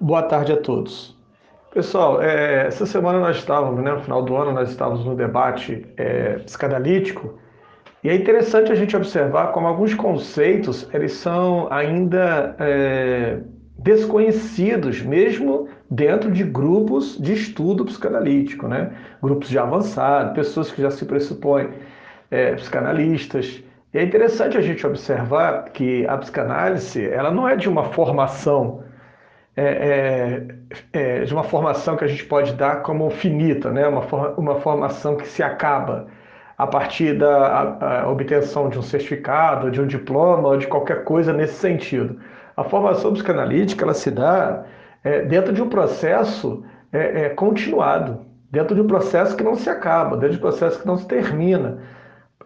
boa tarde a todos. Pessoal, é, essa semana nós estávamos, né, no final do ano, nós estávamos no debate é, psicanalítico e é interessante a gente observar como alguns conceitos eles são ainda é, desconhecidos, mesmo dentro de grupos de estudo psicanalítico, né? grupos já avançados, pessoas que já se pressupõem é, psicanalistas. E é interessante a gente observar que a psicanálise ela não é de uma formação é, é, é, de uma formação que a gente pode dar como finita, né? uma, for, uma formação que se acaba a partir da a, a obtenção de um certificado, de um diploma ou de qualquer coisa nesse sentido. A formação psicanalítica ela se dá é, dentro de um processo é, é, continuado, dentro de um processo que não se acaba, dentro de um processo que não se termina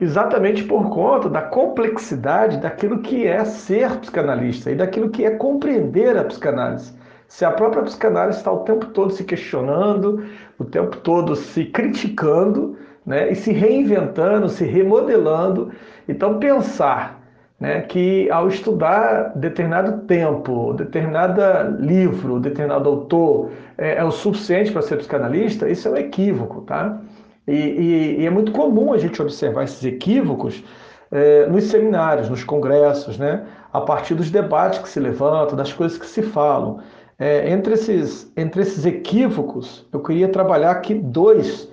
exatamente por conta da complexidade daquilo que é ser psicanalista e daquilo que é compreender a psicanálise. Se a própria psicanálise está o tempo todo se questionando, o tempo todo se criticando, né, e se reinventando, se remodelando, então pensar né, que ao estudar determinado tempo, determinado livro, determinado autor é, é o suficiente para ser psicanalista, isso é um equívoco, tá? E, e, e, é muito comum a gente observar esses equívocos é, nos seminários, nos congressos, né? a partir dos debates que se levantam, das coisas que se falam. É, entre, esses, entre esses equívocos, eu queria trabalhar aqui dois,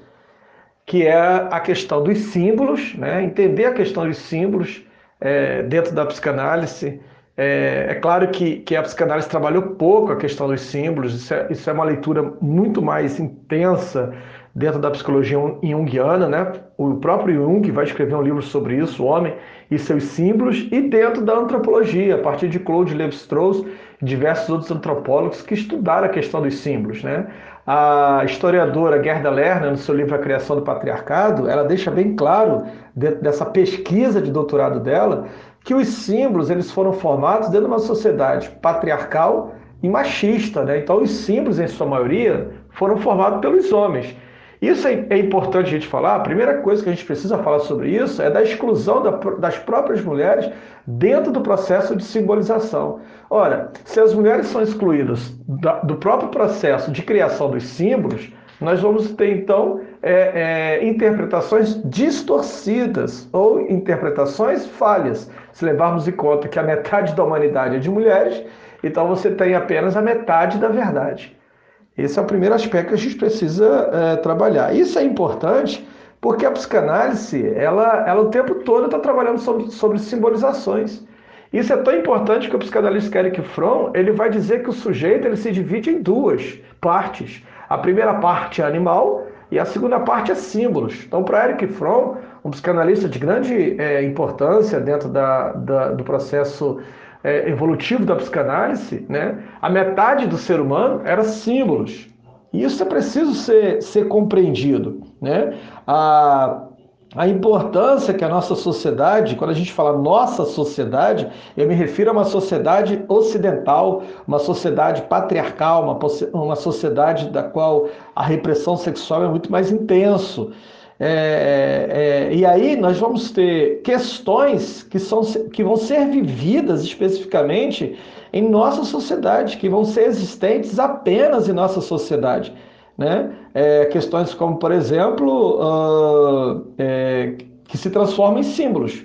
que é a questão dos símbolos, né? entender a questão dos símbolos é, dentro da psicanálise. É, é, claro que, que a psicanálise trabalhou pouco a questão dos símbolos, isso é, isso é uma leitura muito mais intensa dentro da psicologia junguiana, né? O próprio Jung vai escrever um livro sobre isso, o homem e seus símbolos, e dentro da antropologia, a partir de Claude Lévi-Strauss diversos outros antropólogos que estudaram a questão dos símbolos, né? A historiadora Gerda Lerner, no seu livro A Criação do Patriarcado, ela deixa bem claro, dentro dessa pesquisa de doutorado dela, que os símbolos eles foram formados dentro de uma sociedade patriarcal e machista. Né? Então, os símbolos, em sua maioria, foram formados pelos homens. Isso é, é, importante a gente falar. A primeira coisa que a gente precisa falar sobre isso é da exclusão da, das próprias mulheres dentro do processo de simbolização. Ora, se as mulheres são excluídas da, do próprio processo de criação dos símbolos, nós vamos ter então é, é, interpretações distorcidas ou interpretações falhas. Se levarmos em conta que a metade da humanidade é de mulheres, então você tem apenas a metade da verdade. Esse é o primeiro aspecto que a gente precisa é, trabalhar. Isso é importante porque a psicanálise, ela, ela o tempo todo está trabalhando sobre, sobre simbolizações. Isso é tão importante que o psicanalista Eric Fromm ele vai dizer que o sujeito ele se divide em duas partes. A primeira parte é animal e a segunda parte é símbolos. Então, para Eric Fromm, um psicanalista de grande é, importância dentro da, da, do processo é, evolutivo da psicanálise, né, a metade do ser humano era símbolos. E isso é preciso ser, ser compreendido. Né? A, a importância que a nossa sociedade, quando a gente fala nossa sociedade, eu me refiro a uma sociedade ocidental, uma sociedade patriarcal, uma, uma sociedade da qual a repressão sexual é muito mais intenso. É, é, é, e aí nós vamos ter questões que, são, que vão ser vividas especificamente em nossa sociedade, que vão ser existentes apenas em nossa sociedade. Né? É, questões como, por exemplo, uh, que se transformam em símbolos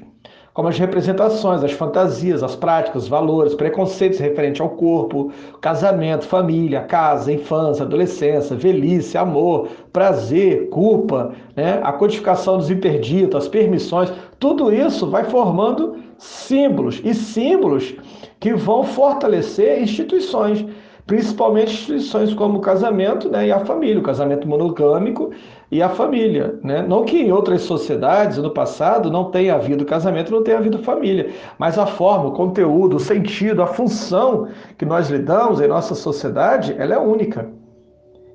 como as representações, as fantasias, as práticas, os valores, preconceitos referentes ao corpo, casamento, família, casa, infância, adolescência, velhice, amor, prazer, culpa, né? a codificação dos interditos, as permissões, tudo isso vai formando símbolos e símbolos que vão fortalecer instituições principalmente instituições como o casamento né, e a família, o casamento monogâmico e a família. Né? Não que em outras sociedades, no passado, não tenha havido casamento, não tenha havido família, mas a forma, o conteúdo, o sentido, a função que nós lidamos em nossa sociedade, ela é única.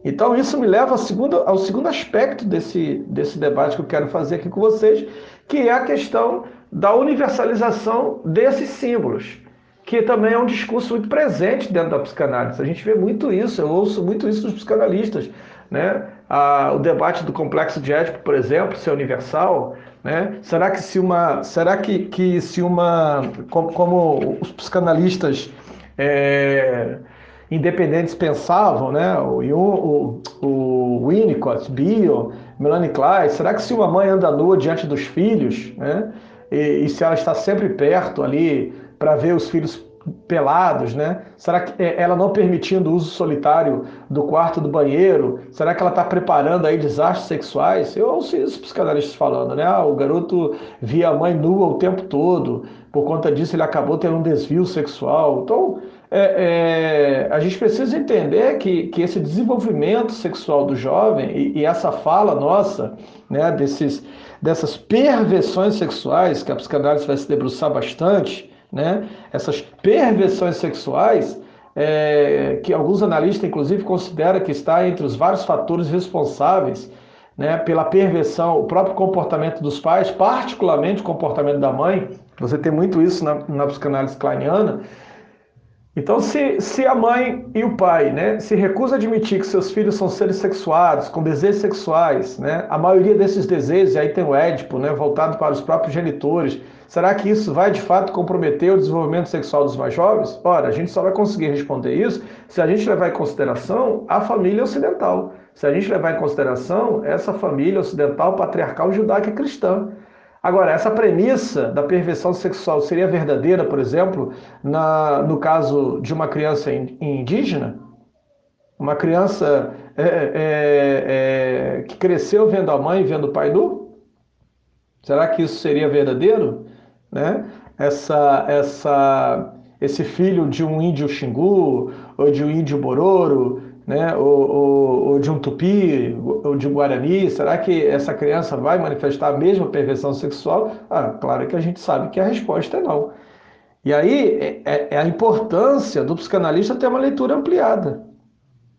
Então isso me leva ao segundo, ao segundo aspecto desse, desse debate que eu quero fazer aqui com vocês, que é a questão da universalização desses símbolos que também é um discurso muito presente dentro da psicanálise. A gente vê muito isso, eu ouço muito isso dos psicanalistas. Né? o debate do complexo de Édipo, por exemplo, se é universal, né? Será que se uma, será que, que se uma, como, como os psicanalistas é, independentes pensavam, né? O, o, o Winnicott, Bion, Melanie Klein, será que se uma mãe anda nua diante dos filhos, né? E, e se ela está sempre perto ali para ver os filhos pelados, né? Será que é, ela não permitindo o uso solitário do quarto do banheiro? Será que ela está preparando aí desastres sexuais? Eu ouço isso psicanalistas falando, né? Ah, o garoto via a mãe nua o tempo todo, por conta disso ele acabou tendo um desvio sexual. Então, é, é, a gente precisa entender que, que esse desenvolvimento sexual do jovem e, e essa fala nossa, né, desses, dessas perversões sexuais, que a psicanálise vai se debruçar bastante, né? Essas perversões sexuais, é, que alguns analistas, inclusive, consideram que está entre os vários fatores responsáveis né, pela perversão, o próprio comportamento dos pais, particularmente o comportamento da mãe. Você tem muito isso na, na psicanálise kleiniana. Então, se, se a mãe e o pai né, se recusam a admitir que seus filhos são seres sexuados, com desejos sexuais, né, a maioria desses desejos, e aí tem o Édipo, né, voltado para os próprios genitores, será que isso vai de fato comprometer o desenvolvimento sexual dos mais jovens? Ora, a gente só vai conseguir responder isso se a gente levar em consideração a família ocidental, se a gente levar em consideração essa família ocidental, patriarcal, judaica cristã. Agora, essa premissa da perversão sexual seria verdadeira, por exemplo, na, no caso de uma criança indígena? Uma criança é, é, é, que cresceu vendo a mãe e vendo o pai nu? Será que isso seria verdadeiro? Né? Essa, essa, esse filho de um índio xingu ou de um índio bororo né? ou, ou, ou, de um tupi, ou de um guarani, será que essa criança vai manifestar a mesma perversão sexual? Ah, claro que a gente sabe que a resposta é não. E aí é, é, é a importância do psicanalista ter uma leitura ampliada.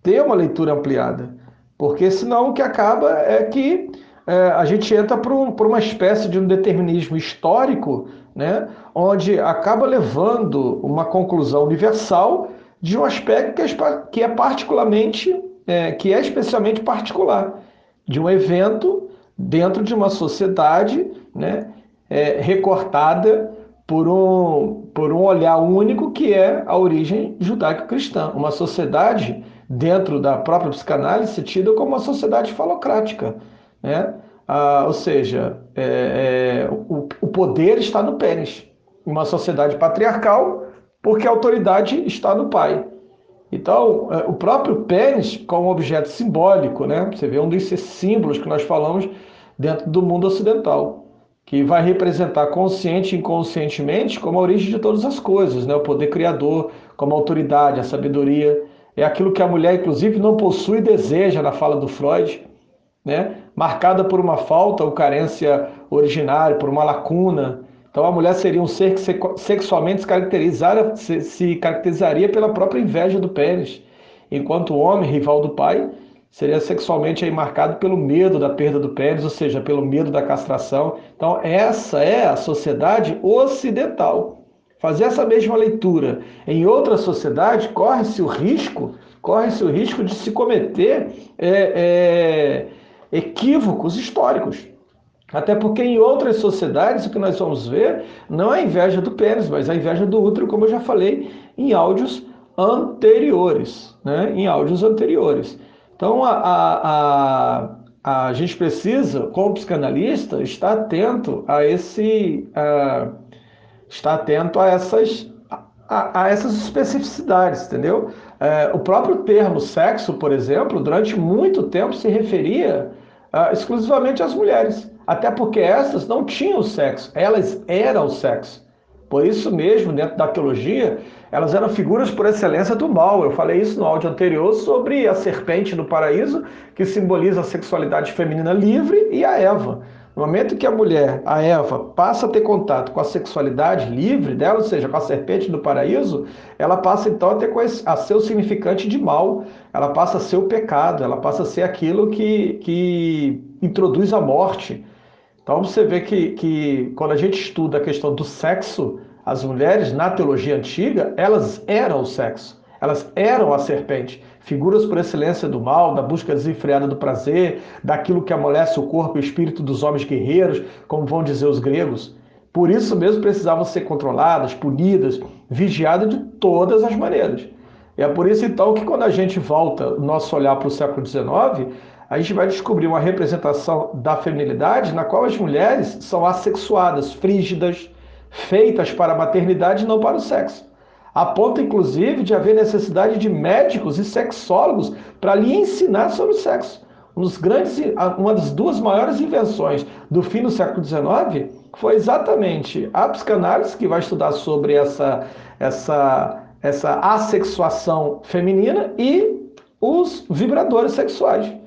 Ter uma leitura ampliada. Porque senão o que acaba é que é, a gente entra por, um, uma espécie de um determinismo histórico, né, onde acaba levando uma conclusão universal de um aspecto que é, que é particularmente, é, que é especialmente particular, de um evento dentro de uma sociedade né, é, recortada por um, por um olhar único que é a origem judaico-cristã. Uma sociedade, dentro da própria psicanálise, tida como uma sociedade falocrática. Né? Ah, ou seja, é, é, o, o poder está no pênis. Uma sociedade patriarcal, porque a autoridade está no pai. Então, é, o próprio pênis, como objeto simbólico, né? Você vê um desses símbolos que nós falamos dentro do mundo ocidental, que vai representar consciente e inconscientemente como a origem de todas as coisas, né? O poder criador, como a autoridade, a sabedoria. É aquilo que a mulher, inclusive, não possui e deseja na fala do Freud, né? Marcada por uma falta ou carência originária, por uma lacuna, então a mulher seria um ser que sexualmente se, se caracterizaria pela própria inveja do pênis, enquanto o homem, rival do pai, seria sexualmente aí marcado pelo medo da perda do pênis, ou seja, pelo medo da castração. Então essa é a sociedade ocidental. Fazer essa mesma leitura em outra sociedade corre-se o risco, corre-se o risco de se cometer é, é, equívocos históricos. Até porque em outras sociedades o que nós vamos ver não é a inveja do pênis, mas a inveja do útero, como eu já falei em áudios anteriores, né? Em áudios anteriores. Então a, a, a, a gente precisa, como psicanalista, estar atento a esse, a, estar atento a essas a, a, essas especificidades, entendeu? É, o próprio termo sexo, por exemplo, durante muito tempo se referia uh, exclusivamente às mulheres. Até porque essas não tinham sexo, elas eram sexo. Por isso mesmo, dentro da teologia, elas eram figuras por excelência do mal. Eu falei isso no áudio anterior sobre a serpente no paraíso, que simboliza a sexualidade feminina livre, e a Eva. No momento que a mulher, a Eva, passa a ter contato com a sexualidade livre dela, ou seja, com a serpente do paraíso, ela passa então a, ter, a ser o significante de mal, ela passa a ser o pecado, ela passa a ser aquilo que, que introduz a morte. Então você vê que, que quando a gente estuda a questão do sexo, as mulheres na teologia antiga, elas eram o sexo, elas eram a serpente figuras por excelência do mal, da busca desenfreada do prazer, daquilo que amolece o corpo e o espírito dos homens guerreiros, como vão dizer os gregos. Por isso mesmo precisavam ser controladas, punidas, vigiadas de todas as maneiras. E é por isso então que quando a gente volta o nosso olhar para o século XIX, a gente vai descobrir uma representação da feminilidade na qual as mulheres são assexuadas, frígidas, feitas para a maternidade e não para o sexo. A ponto, inclusive, de haver necessidade de médicos e sexólogos para lhe ensinar sobre o sexo. Um grandes, uma das duas maiores invenções do fim do século XIX foi exatamente a psicanálise, que vai estudar sobre essa, essa, essa assexuação feminina, e os vibradores sexuais.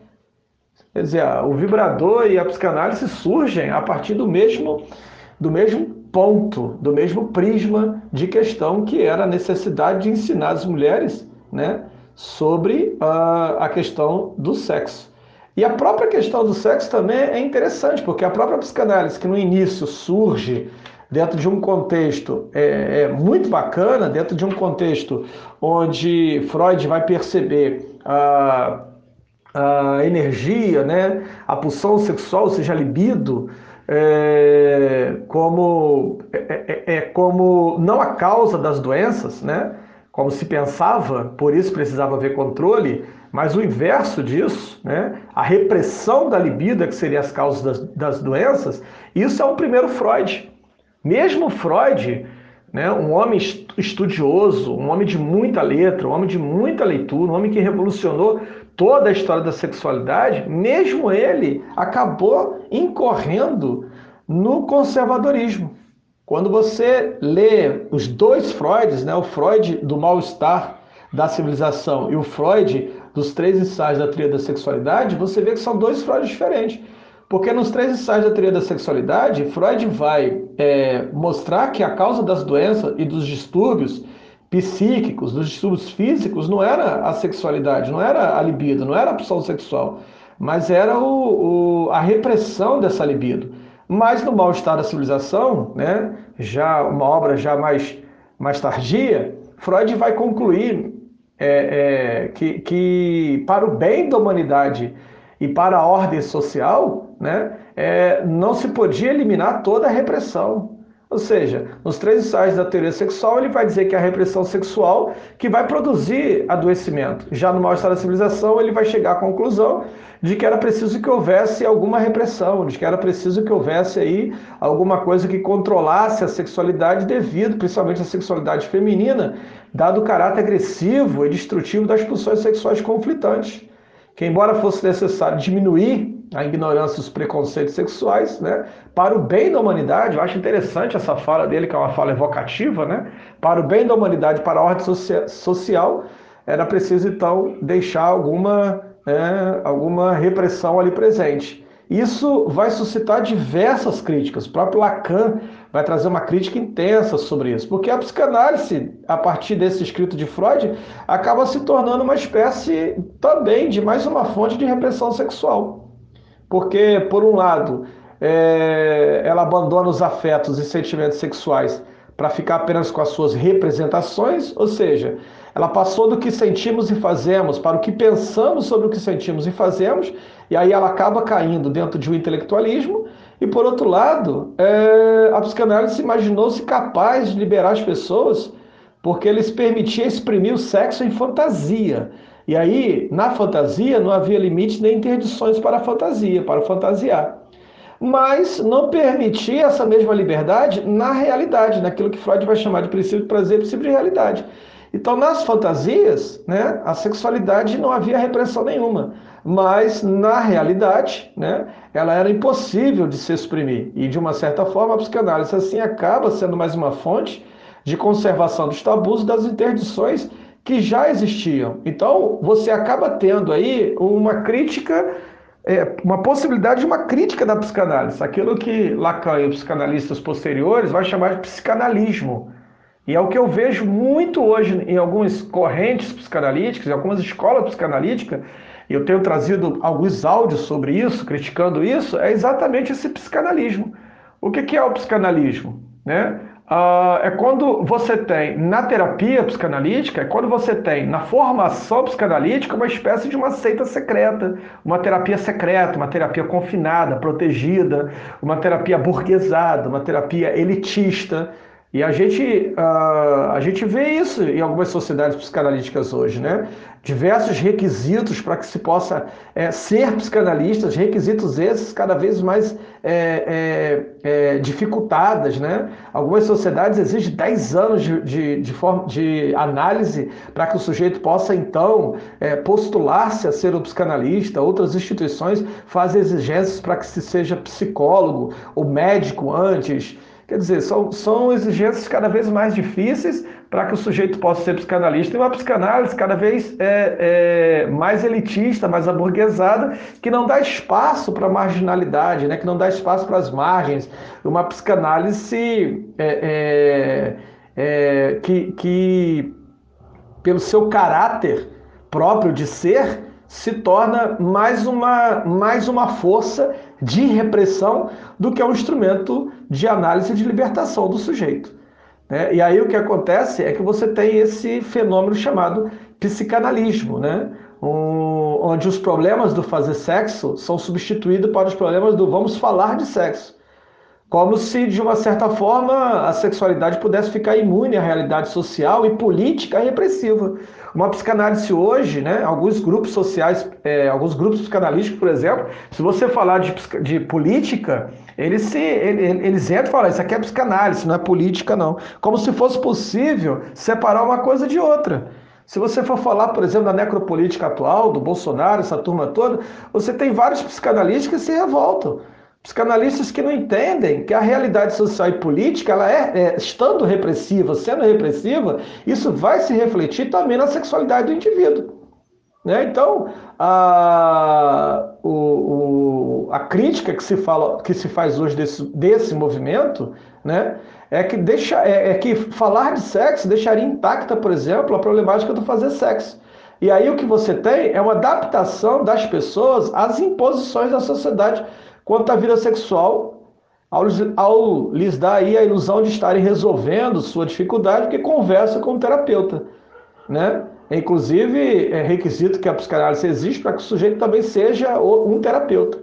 Quer dizer, o vibrador e a psicanálise surgem a partir do mesmo, do mesmo ponto, do mesmo prisma de questão que era a necessidade de ensinar as mulheres né, sobre a, a questão do sexo. E a própria questão do sexo também é interessante, porque a própria psicanálise, que no início surge dentro de um contexto é, é, muito bacana, dentro de um contexto onde Freud vai perceber a, a energia, né, a pulsão sexual, ou seja, a libido, é, como, é, é, é, como não a causa das doenças, né? como se pensava, por isso precisava haver controle, mas o inverso disso, né? a repressão da libido, que seria as causas das, das doenças, isso é o primeiro Freud. Mesmo Freud, né, um homem estudioso, um homem de muita letra, um homem de muita leitura, um homem que revolucionou toda a história da sexualidade, mesmo ele acabou incorrendo no conservadorismo. Quando você lê os dois Freuds, né, o Freud do mal-estar da civilização e o Freud dos três ensaios da tríade da sexualidade, você vê que são dois Freuds diferentes. Porque nos três ensaios da tríade da sexualidade, Freud vai é, mostrar que a causa das doenças e dos distúrbios psíquicos, dos distúrbios físicos, não era a sexualidade, não era a libido, não era a pulsão sexual, mas era o, o, a repressão dessa libido. Mas no mal-estar da civilização, né, já uma obra já mais, mais tardia, Freud vai concluir é, é, que, que para o bem da humanidade e para a ordem social, né, é, não se podia eliminar toda a repressão. Ou seja, nos três ensaios da teoria sexual, ele vai dizer que é a repressão sexual que vai produzir adoecimento. Já no mal-estar da civilização, ele vai chegar à conclusão de que era preciso que houvesse alguma repressão, de que era preciso que houvesse aí alguma coisa que controlasse a sexualidade devido, principalmente a sexualidade feminina, dado o caráter agressivo e destrutivo das pulsões sexuais conflitantes. Que embora fosse necessário diminuir a ignorância e os preconceitos sexuais, né? Para o bem da humanidade, eu acho interessante essa fala dele, que é uma fala evocativa, né? Para o bem da humanidade, para a ordem social, era preciso então deixar alguma, né, alguma repressão ali presente. Isso vai suscitar diversas críticas. O próprio Lacan vai trazer uma crítica intensa sobre isso, porque a psicanálise, a partir desse escrito de Freud, acaba se tornando uma espécie também de mais uma fonte de repressão sexual. Porque, por um lado, é, ela abandona os afetos e sentimentos sexuais para ficar apenas com as suas representações, ou seja, ela passou do que sentimos e fazemos para o que pensamos sobre o que sentimos e fazemos, e aí ela acaba caindo dentro de um intelectualismo. E por outro lado, é, a psicanálise imaginou-se capaz de liberar as pessoas porque eles permitiam exprimir o sexo em fantasia. E aí, na fantasia, não havia limites nem interdições para a fantasia, para fantasiar. Mas não permitia essa mesma liberdade na realidade, naquilo que Freud vai chamar de princípio de prazer princípio de realidade. Então, nas fantasias, né, a sexualidade não havia repressão nenhuma, mas na realidade, né, ela era impossível de se exprimir. E de uma certa forma, a psicanálise assim acaba sendo mais uma fonte de conservação dos tabus e das interdições que já existiam. Então, você acaba tendo aí uma crítica, é, uma possibilidade de uma crítica da psicanálise, aquilo que Lacan e os psicanalistas posteriores vão chamar de psicanalismo. E é o que eu vejo muito hoje em algumas correntes psicanalíticas, em algumas escolas psicanalíticas, e eu tenho trazido alguns áudios sobre isso, criticando isso, é exatamente esse psicanalismo. O que é o psicanalismo? Né? Uh, é quando você tem na terapia psicanalítica, é quando você tem na formação psicanalítica uma espécie de uma seita secreta, uma terapia secreta, uma terapia confinada, protegida, uma terapia burguesada, uma terapia elitista. E a gente, uh, a gente vê isso em algumas sociedades psicanalíticas hoje, né? Diversos requisitos para que se possa é, ser psicanalista, requisitos esses cada vez mais é, é, dificultadas, né? Algumas sociedades exigem 10 anos de, de, de, forma, de análise para que o sujeito possa, então, postular-se a ser um psicanalista. Outras instituições fazem exigências para que se seja psicólogo ou médico antes. Quer dizer, são, são exigências cada vez mais difíceis para que o sujeito possa ser psicanalista e uma psicanálise cada vez é, é, mais elitista, mais aburguesada, que não dá espaço para a marginalidade, né? que não dá espaço para as margens. Uma psicanálise é, é, é, que, que, pelo seu caráter próprio de ser, se torna mais uma, mais uma força de repressão do que um instrumento de análise de libertação do sujeito. Né? E aí o que acontece é que você tem esse fenômeno chamado psicanalismo, né? Um, onde os problemas do fazer sexo são substituídos para os problemas do vamos falar de sexo. Como se, de uma certa forma, a sexualidade pudesse ficar imune à realidade social e política repressiva. Uma psicanálise hoje, né, alguns grupos sociais, é, alguns grupos psicanalísticos, por exemplo, se você falar de, de política, eles, se, eles entram e falam, isso aqui é psicanálise, não é política, não. Como se fosse possível separar uma coisa de outra. Se você for falar, por exemplo, da necropolítica atual, do Bolsonaro, essa turma toda, você tem vários psicanalistas que se revoltam. Psicanalistas que não entendem que a realidade social e política, ela é, é, estando repressiva, sendo repressiva, isso vai se refletir também na sexualidade do indivíduo. Né? Então, a, o, o, a crítica que se, fala, que se faz hoje desse, desse movimento né, é, que deixa, é, é que falar de sexo deixaria intacta, por exemplo, a problemática do fazer sexo. E aí o que você tem é uma adaptação das pessoas às imposições da sociedade quanto à vida sexual, ao, ao lhes dar aí a ilusão de estarem resolvendo sua dificuldade, porque conversa com o terapeuta, né? É, inclusive, é requisito que a psicanálise existe para que o sujeito também seja um terapeuta.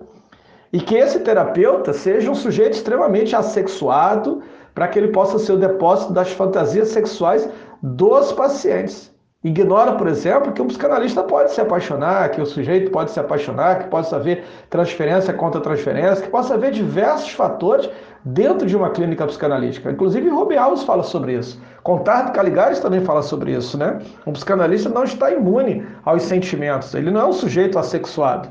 E que esse terapeuta seja um sujeito extremamente assexuado, para que ele possa ser o depósito das fantasias sexuais dos pacientes. Ignora, por exemplo, que um psicanalista pode se apaixonar, que o sujeito pode se apaixonar, que possa haver transferência contra transferência, que possa haver diversos fatores dentro de uma clínica psicanalítica. Inclusive, Ruby Alves fala sobre isso. Contardo Caligares também fala sobre isso, né? Um psicanalista não está imune aos sentimentos. Ele não é um sujeito assexuado.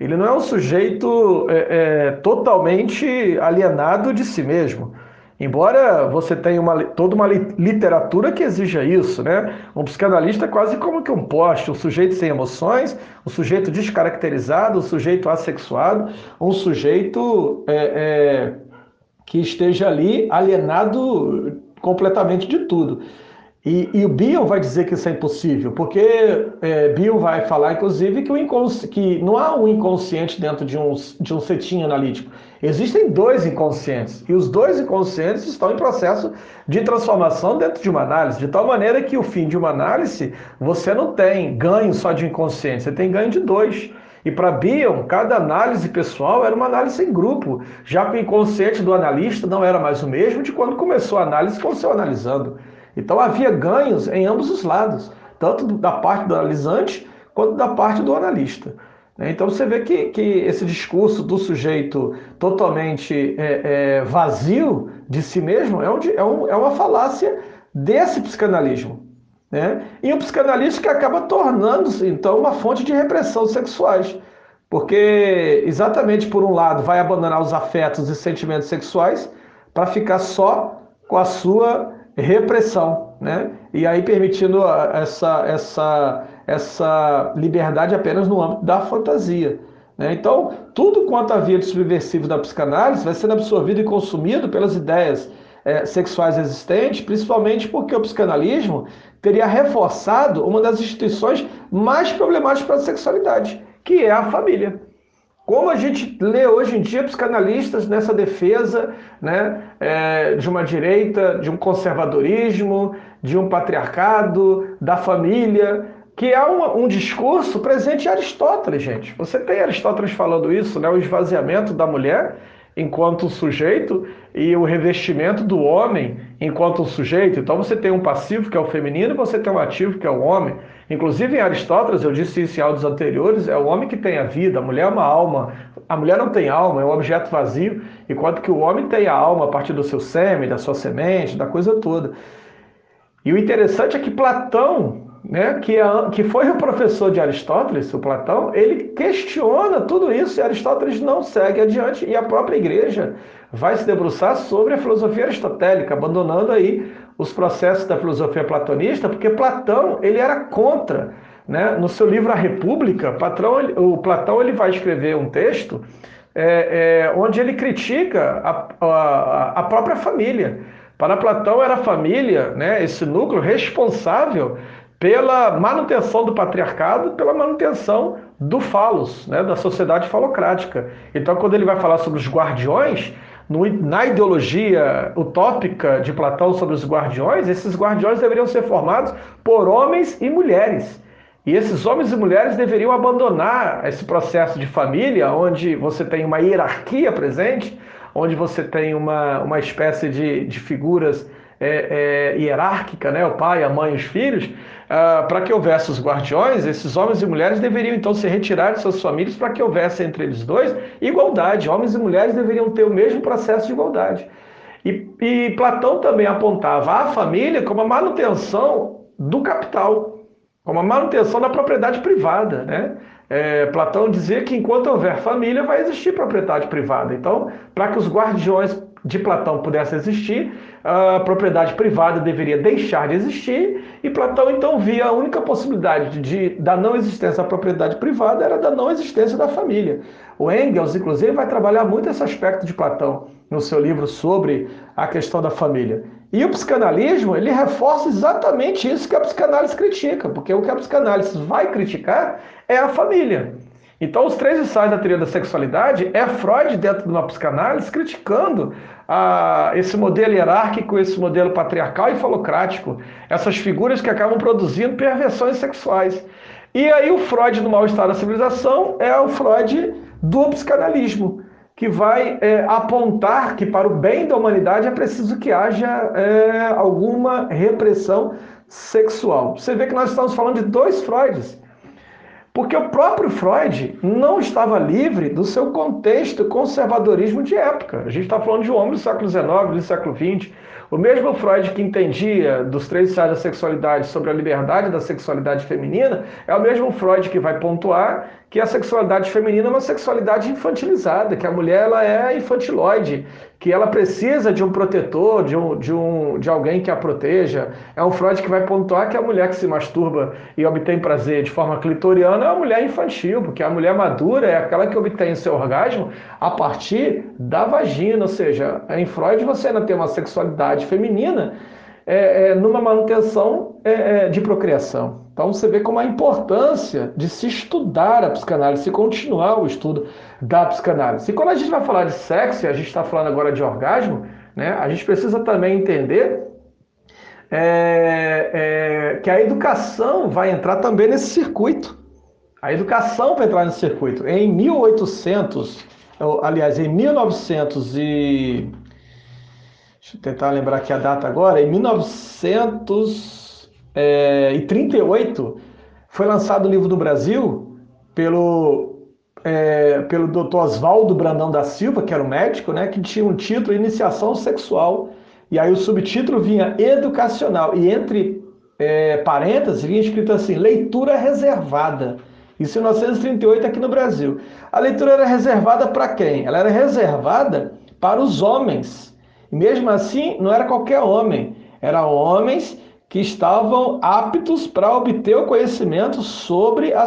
Ele não é um sujeito é, é, totalmente alienado de si mesmo. Embora você tenha uma, toda uma literatura que exija isso, né? Um psicanalista é quase como que um poste, um sujeito sem emoções, um sujeito descaracterizado, um sujeito assexuado, um sujeito é, é, que esteja ali alienado completamente de tudo. E, e, o Bion vai dizer que isso é impossível, porque é, Bion vai falar, inclusive, que, que não há um inconsciente dentro de um, de um analítico. Existem dois inconscientes, e os dois inconscientes estão em processo de transformação dentro de uma análise, de tal maneira que o fim de uma análise, você não tem ganho só de inconsciente, você tem ganho de dois. E para Bion, cada análise pessoal era uma análise em grupo, já que o inconsciente do analista não era mais o mesmo de quando começou a análise com o seu analisando. Então havia ganhos em ambos os lados, tanto da parte do analisante quanto da parte do analista. Né? Então você vê que, que esse discurso do sujeito totalmente é, é, vazio de si mesmo é, é, um, é uma falácia desse psicanalismo. Né? E um psicanalista que acaba tornando-se, então, uma fonte de repressão sexuais. Porque, exatamente por um lado, vai abandonar os afetos e sentimentos sexuais para ficar só com a sua repressão, né? E aí permitindo essa, essa, essa liberdade apenas no âmbito da fantasia. Né? Então, tudo quanto havia de subversivo da psicanálise vai sendo absorvido e consumido pelas ideias é, sexuais existentes, principalmente porque o psicanalismo teria reforçado uma das instituições mais problemáticas para a sexualidade, que é a família. Como a gente lê hoje em dia psicanalistas nessa defesa né, é, de uma direita, de um conservadorismo, de um patriarcado, da família, que é um, um, discurso presente em Aristóteles, gente. Você tem Aristóteles falando isso, né, o esvaziamento da mulher, enquanto sujeito e o revestimento do homem enquanto sujeito. Então você tem um passivo que é o feminino e você tem um ativo que é o homem. Inclusive em Aristóteles, eu disse isso em áudios anteriores, é o homem que tem a vida, a mulher é uma alma. A mulher não tem alma, é um objeto vazio, enquanto que o homem tem a alma a partir do seu sêmen, da sua semente, da coisa toda. E o interessante é que Platão né, que, é, que foi o professor de Aristóteles, o Platão, ele questiona tudo isso e Aristóteles não segue adiante e a própria igreja vai se debruçar sobre a filosofia aristotélica, abandonando aí os processos da filosofia platonista, porque Platão ele era contra. Né? No seu livro A República, o Platão ele vai escrever um texto é, é, onde ele critica a, a, a própria família. Para Platão era a família, né, esse núcleo responsável pela manutenção do patriarcado, pela manutenção do falos, né, da sociedade falocrática. Então, quando ele vai falar sobre os guardiões, no, na ideologia utópica de Platão sobre os guardiões, esses guardiões deveriam ser formados por homens e mulheres. E esses homens e mulheres deveriam abandonar esse processo de família, onde você tem uma hierarquia presente, onde você tem uma, uma espécie de, de figuras é, é, hierárquica, né? o pai, a mãe e os filhos, ah, para que houvesse os guardiões, esses homens e mulheres deveriam então se retirar de suas famílias para que houvesse entre eles dois igualdade. Homens e mulheres deveriam ter o mesmo processo de igualdade. E, e Platão também apontava a família como a manutenção do capital, como a manutenção da propriedade privada, né? É, Platão dizia que enquanto houver família, vai existir propriedade privada. Então, para que os guardiões de Platão pudesse existir, a propriedade privada deveria deixar de existir, e Platão então via a única possibilidade de, da não existência da propriedade privada era da não existência da família. O Engels, inclusive, vai trabalhar muito esse aspecto de Platão no seu livro sobre a questão da família. E o psicanalismo, ele reforça exatamente isso que a psicanálise critica, porque o que a psicanálise vai criticar é a família. Então, os três ensaios da teoria da sexualidade é Freud, dentro de uma psicanálise, criticando ah, esse modelo hierárquico, esse modelo patriarcal e falocrático, essas figuras que acabam produzindo perversões sexuais. E aí, o Freud, no mal-estar da civilização, é o Freud do psicanalismo, que vai é, apontar que, para o bem da humanidade, é preciso que haja é, alguma repressão sexual. Você vê que nós estamos falando de dois Freuds. Porque o próprio Freud não estava livre do seu contexto conservadorismo de época. A gente está falando de um homem do século XIX, do século XX. O mesmo Freud que entendia dos três estados da sexualidade sobre a liberdade da sexualidade feminina é o mesmo Freud que vai pontuar que a sexualidade feminina é uma sexualidade infantilizada, que a mulher ela é infantiloide, que ela precisa de um protetor, de, um, de, um, de alguém que a proteja. É um Freud que vai pontuar que a mulher que se masturba e obtém prazer de forma clitoriana é uma mulher infantil, porque a mulher madura é aquela que obtém seu orgasmo a partir da vagina, ou seja, em Freud você ainda tem uma sexualidade feminina é, é, numa manutenção é, é, de procriação. Então você vê como a importância de se estudar a psicanálise, se continuar o estudo da psicanálise. E quando a gente vai falar de sexo, e a gente está falando agora de orgasmo, né, a gente precisa também entender é, é, que a educação vai entrar também nesse circuito. A educação vai entrar nesse circuito. Em 1800, aliás, em 1900 e Deixa eu tentar lembrar aqui a data agora. Em 1938 é, foi lançado o livro do Brasil pelo, é, pelo Dr. Oswaldo Brandão da Silva, que era o médico, né, que tinha um título Iniciação Sexual. E aí o subtítulo vinha Educacional. E entre é, parênteses vinha escrito assim: Leitura Reservada. Isso em 1938 aqui no Brasil. A leitura era reservada para quem? Ela era reservada para os homens e mesmo assim, não era qualquer homem, eram homens que estavam aptos para obter o conhecimento sobre a,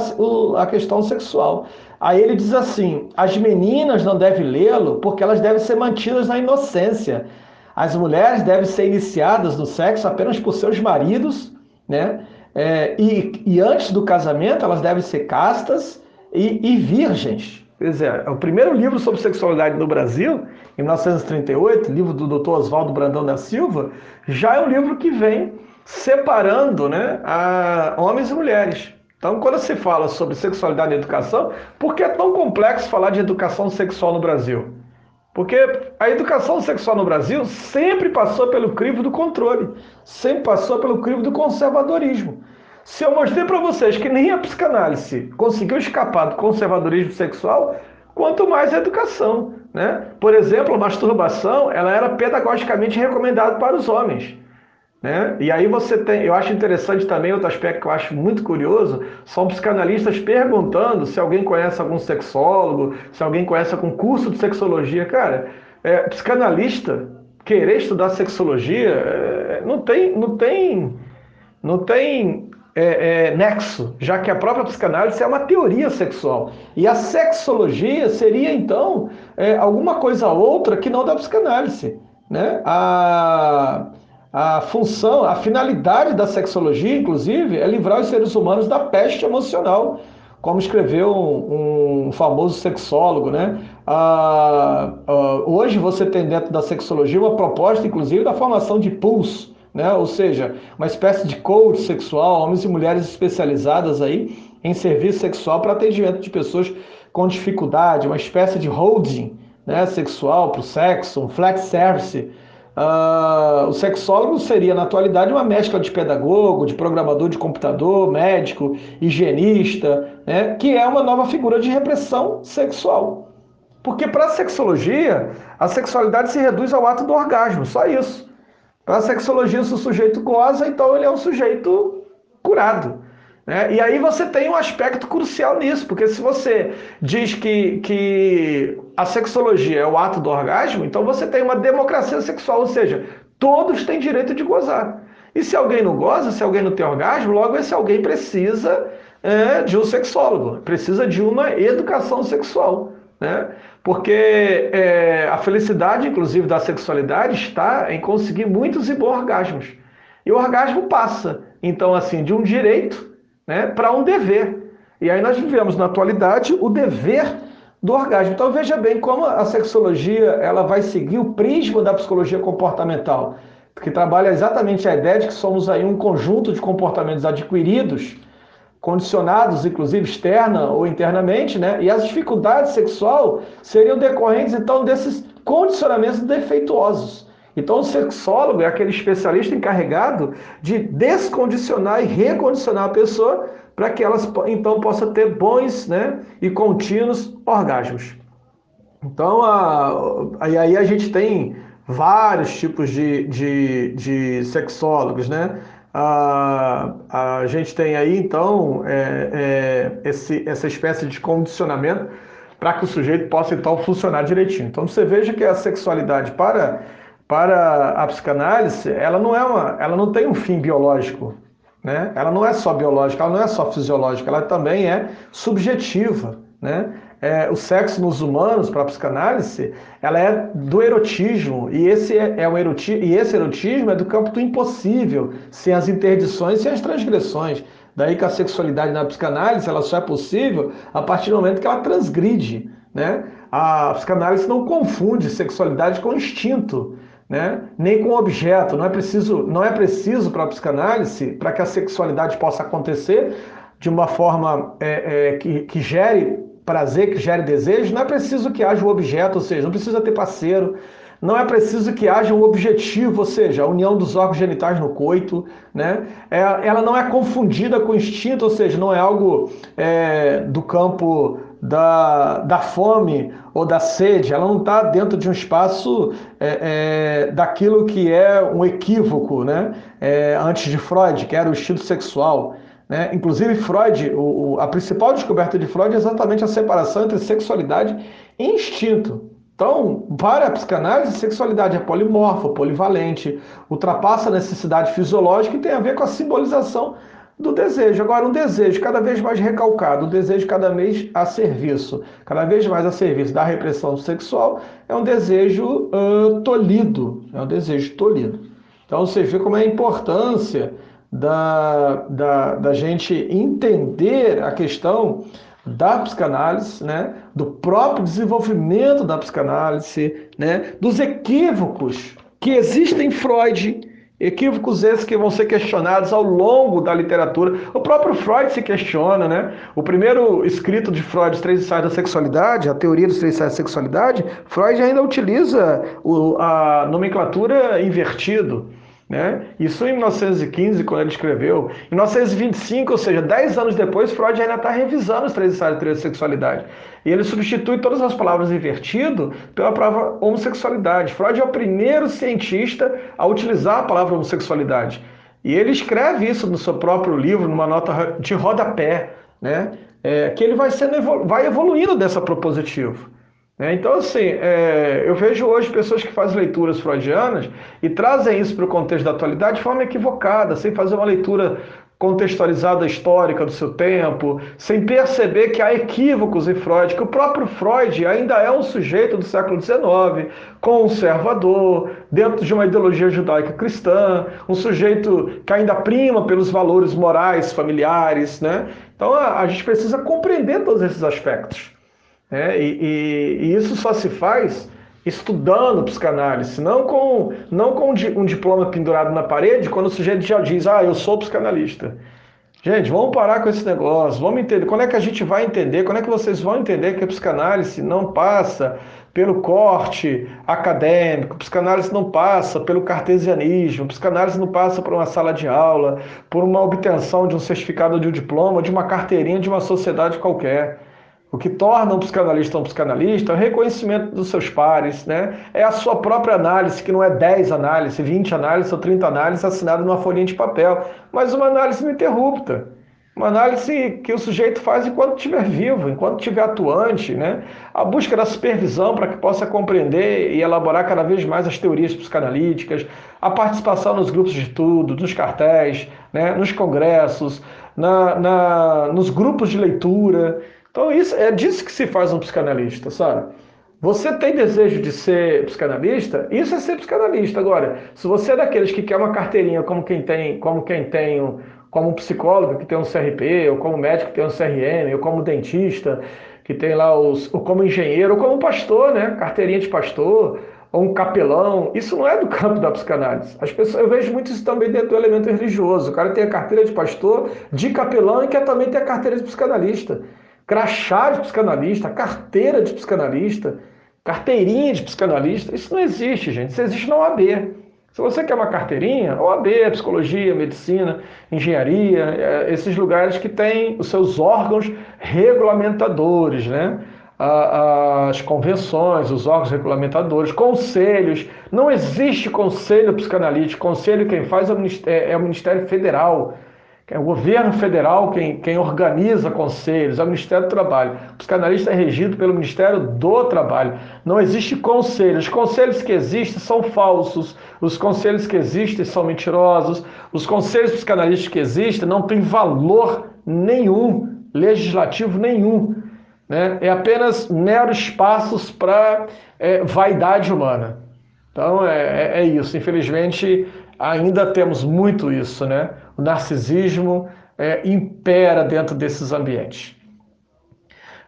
a questão sexual. Aí ele diz assim: as meninas não devem lê-lo porque elas devem ser mantidas na inocência. As mulheres devem ser iniciadas no sexo apenas por seus maridos, né? É, e, e, antes do casamento elas devem ser castas e, e virgens. Dizer, é o primeiro livro sobre sexualidade no Brasil em 1938, livro do Dr. Oswaldo Brandão da Silva, já é um livro que vem separando né, a homens e mulheres. Então, quando se fala sobre sexualidade e educação, por que é tão complexo falar de educação sexual no Brasil? Porque a educação sexual no Brasil sempre passou pelo crivo do controle, sempre passou pelo crivo do conservadorismo. Se eu mostrei para vocês que nem a psicanálise conseguiu escapar do conservadorismo sexual, quanto mais a educação. Né? Por exemplo, a masturbação ela era pedagogicamente recomendada para os homens. Né? E aí você tem, eu acho interessante também outro aspecto que eu acho muito curioso, são psicanalistas perguntando se alguém conhece algum sexólogo, se alguém conhece algum curso de sexologia. Cara, é, psicanalista querer estudar sexologia é, não tem, não tem, não tem é, é, nexo, já que a própria psicanálise é uma teoria sexual. E a sexologia seria, então, é, alguma coisa outra que não da psicanálise. Né? A, a função, a finalidade da sexologia, inclusive, é livrar os seres humanos da peste emocional, como escreveu um, um famoso sexólogo. Né? Ah, ah, hoje você tem dentro da sexologia uma proposta, inclusive, da formação de pulso né? Ou seja, uma espécie de coach sexual, homens e mulheres especializadas aí em serviço sexual para atendimento de pessoas com dificuldade, uma espécie de holding né, sexual para o sexo, um flex service. Uh, o sexólogo seria, na atualidade, uma mescla de pedagogo, de programador de computador, médico, higienista, né, que é uma nova figura de repressão sexual. Porque para a sexologia, a sexualidade se reduz ao ato do orgasmo, só isso. Para a sexologia, se o sujeito goza, então ele é um sujeito curado. Né? E aí você tem um aspecto crucial nisso, porque se você diz que, que a sexologia é o ato do orgasmo, então você tem uma democracia sexual, ou seja, todos têm direito de gozar. E se alguém não goza, se alguém não tem orgasmo, logo esse alguém precisa é, de um sexólogo, precisa de uma educação sexual. Né? Porque é, a felicidade, inclusive, da sexualidade está em conseguir muitos e bons orgasmos. E o orgasmo passa, então, assim, de um direito né, para um dever. E aí nós vivemos, na atualidade, o dever do orgasmo. Então veja bem como a sexologia ela vai seguir o prisma da psicologia comportamental, que trabalha exatamente a ideia de que somos aí um conjunto de comportamentos adquiridos condicionados, inclusive externa ou internamente, né? E as dificuldades sexual seriam decorrentes então desses condicionamentos defeituosos. Então o sexólogo é aquele especialista encarregado de descondicionar e recondicionar a pessoa para que elas então possa ter bons, né, e contínuos orgasmos. Então a, aí a gente tem vários tipos de, de, de sexólogos, né? a, a gente tem aí, então, é, é, esse, essa espécie de condicionamento para que o sujeito possa, então, funcionar direitinho. Então, você veja que a sexualidade para, para a psicanálise, ela não, é uma, ela não tem um fim biológico, né? Ela não é só biológica, ela não é só fisiológica, ela também é subjetiva, né? é, o sexo nos humanos, para a psicanálise, ela é do erotismo, e esse é, é o erotismo, e esse erotismo é do campo do impossível, sem as interdições, sem as transgressões. Daí que a sexualidade na psicanálise ela só é possível a partir do momento que ela transgride. Né? A psicanálise não confunde sexualidade com instinto. Né? nem com objeto. Não é preciso, não é preciso para a psicanálise, para que a sexualidade possa acontecer de uma forma é, é, que, que gere prazer que gere desejo, não é preciso que haja um objeto, ou seja, não precisa ter parceiro, não é preciso que haja um objetivo, ou seja, a união dos órgãos genitais no coito, né? É, ela não é confundida com instinto, ou seja, não é algo é, do campo da, da fome ou da sede, ela não está dentro de um espaço é, é, daquilo que é um equívoco, né? É, antes de Freud, que era o instinto sexual. Né? Inclusive, Freud, o, o, a principal descoberta de Freud é exatamente a separação entre sexualidade e instinto. Então, para a psicanálise, sexualidade é polimorfa, polivalente, ultrapassa a necessidade fisiológica e tem a ver com a simbolização do desejo. Agora, um desejo cada vez mais recalcado, um desejo cada vez a serviço, cada vez mais a serviço da repressão sexual, é um desejo uh, tolhido, é um desejo tolhido. Então, você vê como é a importância da, da, da gente entender a questão da psicanálise, né, do próprio desenvolvimento da psicanálise, né, dos equívocos que existem em Freud, Equívocos esses que vão ser questionados ao longo da literatura. O próprio Freud se questiona, né? O primeiro escrito de Freud, Os Três Ensaios da Sexualidade, a teoria dos três ensaios da sexualidade, Freud ainda utiliza a nomenclatura invertido. Né? Isso em 1915, quando ele escreveu. Em 1925, ou seja, 10 anos depois, Freud ainda está revisando os três ensaios da sexualidade. E ele substitui todas as palavras invertido pela palavra homossexualidade. Freud é o primeiro cientista a utilizar a palavra homossexualidade. E ele escreve isso no seu próprio livro, numa nota de rodapé, né? É, que ele vai, sendo, vai evoluindo dessa propositiva. Né? Então, assim, é, eu vejo hoje pessoas que fazem leituras freudianas e trazem isso para o contexto da atualidade de forma equivocada, sem fazer uma leitura contextualizada histórica do seu tempo, sem perceber que há equívocos em Freud, que o próprio Freud ainda é um sujeito do século XIX, conservador, dentro de uma ideologia judaica cristã, um sujeito que ainda prima pelos valores morais familiares, né? Então a, a gente precisa compreender todos esses aspectos. Né? E, e, e, isso só se faz estudando psicanálise, não com, não com um diploma pendurado na parede, quando o sujeito já diz, ah, eu sou psicanalista. Gente, vamos parar com esse negócio, vamos entender. Quando é que a gente vai entender? Quando é que vocês vão entender que a psicanálise não passa pelo corte acadêmico, a psicanálise não passa pelo cartesianismo, a psicanálise não passa por uma sala de aula, por uma obtenção de um certificado de um diploma, de uma carteirinha de uma sociedade qualquer. O que torna um psicanalista um psicanalista é o reconhecimento dos seus pares, né? É a sua própria análise, que não é 10 análises, 20 análises ou 30 análises assinadas numa folhinha de papel, mas uma análise ininterrupta. Uma análise que o sujeito faz enquanto estiver vivo, enquanto estiver atuante, né? A busca da supervisão para que possa compreender e elaborar cada vez mais as teorias psicanalíticas, a participação nos grupos de estudo, nos cartéis, né? nos congressos, na, na, nos grupos de leitura. Então isso é disso que se faz um psicanalista, sabe? Você tem desejo de ser psicanalista? Isso é ser psicanalista. Agora, se você é daqueles que quer uma carteirinha como quem tem, como quem tem um, como um psicólogo que tem um CRP, ou como médico que tem um CRM, ou como dentista que tem lá os, ou como engenheiro, ou como pastor, né? Carteirinha de pastor, ou um capelão. Isso não é do campo da psicanálise. As pessoas, eu vejo muito isso também dentro do elemento religioso. O cara tem a carteira de pastor, de capelão e quer também ter a carteira de psicanalista crachá de psicanalista, carteira de psicanalista, carteirinha de psicanalista. Isso não existe, gente. Isso existe na OAB. Se você quer uma carteirinha, OAB, psicologia, medicina, engenharia, é, esses lugares que têm os seus órgãos regulamentadores, né? As convenções, os órgãos regulamentadores, conselhos. Não existe conselho psicanalítico. Conselho quem faz é o é o Ministério Federal. É o governo federal quem, quem organiza conselhos, é o Ministério do Trabalho. O psicanalista é regido pelo Ministério do Trabalho. Não existe conselho. Os conselhos que existem são falsos. Os conselhos que existem são mentirosos. Os conselhos psicanalistas que existem não têm valor nenhum, legislativo nenhum. Né? É apenas meros espaços para é, vaidade humana. Então é, é, é isso. Infelizmente, ainda temos muito isso, né? O narcisismo é, impera dentro desses ambientes.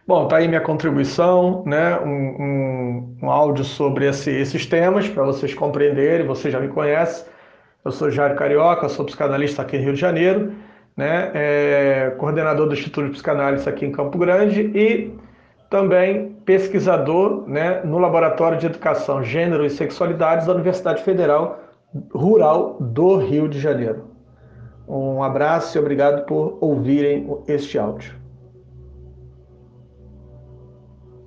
Bom, tá aí minha contribuição, né? um, um, um áudio sobre esse, esses temas, para vocês compreenderem, você já me conhece. Eu sou Jairo Carioca, sou psicanalista aqui no Rio de Janeiro, né? É, coordenador do Instituto de Psicanálise aqui em Campo Grande e também pesquisador né, no Laboratório de Educação, Gênero e Sexualidades da Universidade Federal Rural do Rio de Janeiro. Um abraço e obrigado por ouvirem este áudio.